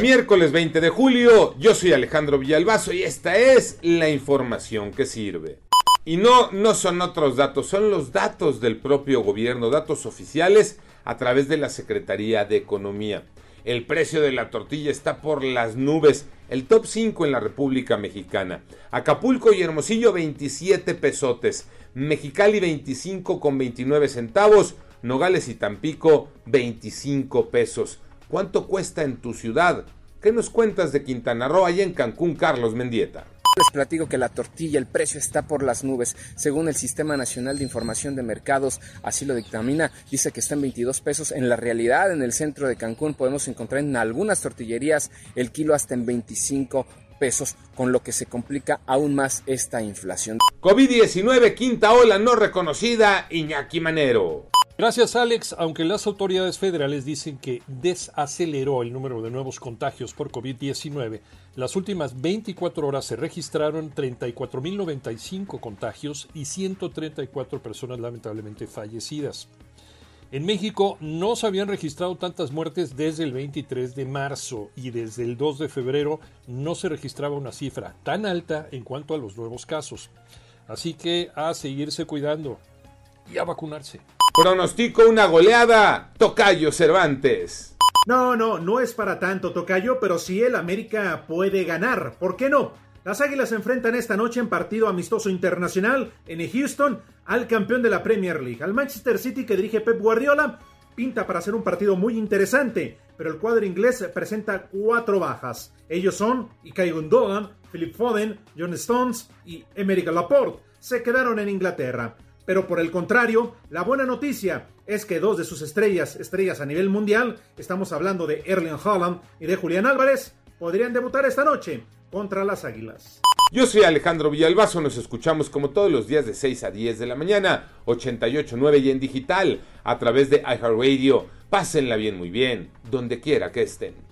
Miércoles 20 de julio, yo soy Alejandro Villalbazo y esta es la información que sirve. Y no, no son otros datos, son los datos del propio gobierno, datos oficiales a través de la Secretaría de Economía. El precio de la tortilla está por las nubes, el top 5 en la República Mexicana. Acapulco y Hermosillo 27 pesotes, Mexicali 25 con 29 centavos, Nogales y Tampico 25 pesos. ¿Cuánto cuesta en tu ciudad? ¿Qué nos cuentas de Quintana Roo y en Cancún, Carlos Mendieta? Les platico que la tortilla, el precio está por las nubes. Según el Sistema Nacional de Información de Mercados, así lo dictamina, dice que está en 22 pesos. En la realidad, en el centro de Cancún podemos encontrar en algunas tortillerías el kilo hasta en 25 pesos, con lo que se complica aún más esta inflación. COVID-19, quinta ola no reconocida, Iñaki Manero. Gracias Alex, aunque las autoridades federales dicen que desaceleró el número de nuevos contagios por COVID-19, las últimas 24 horas se registraron 34.095 contagios y 134 personas lamentablemente fallecidas. En México no se habían registrado tantas muertes desde el 23 de marzo y desde el 2 de febrero no se registraba una cifra tan alta en cuanto a los nuevos casos. Así que a seguirse cuidando y a vacunarse. Pronostico una goleada, Tocayo Cervantes. No, no, no es para tanto, Tocayo, pero si el América puede ganar, ¿por qué no? Las Águilas se enfrentan esta noche en partido amistoso internacional en Houston al campeón de la Premier League, al Manchester City que dirige Pep Guardiola. Pinta para ser un partido muy interesante, pero el cuadro inglés presenta cuatro bajas. Ellos son Ikay Gundogan, Philip Foden, John Stones y Emerick Laporte. Se quedaron en Inglaterra. Pero por el contrario, la buena noticia es que dos de sus estrellas, estrellas a nivel mundial, estamos hablando de Erling Haaland y de Julián Álvarez, podrían debutar esta noche contra las Águilas. Yo soy Alejandro Villalbazo, nos escuchamos como todos los días de 6 a 10 de la mañana, 88.9 y en digital, a través de iHeartRadio. Pásenla bien, muy bien, donde quiera que estén.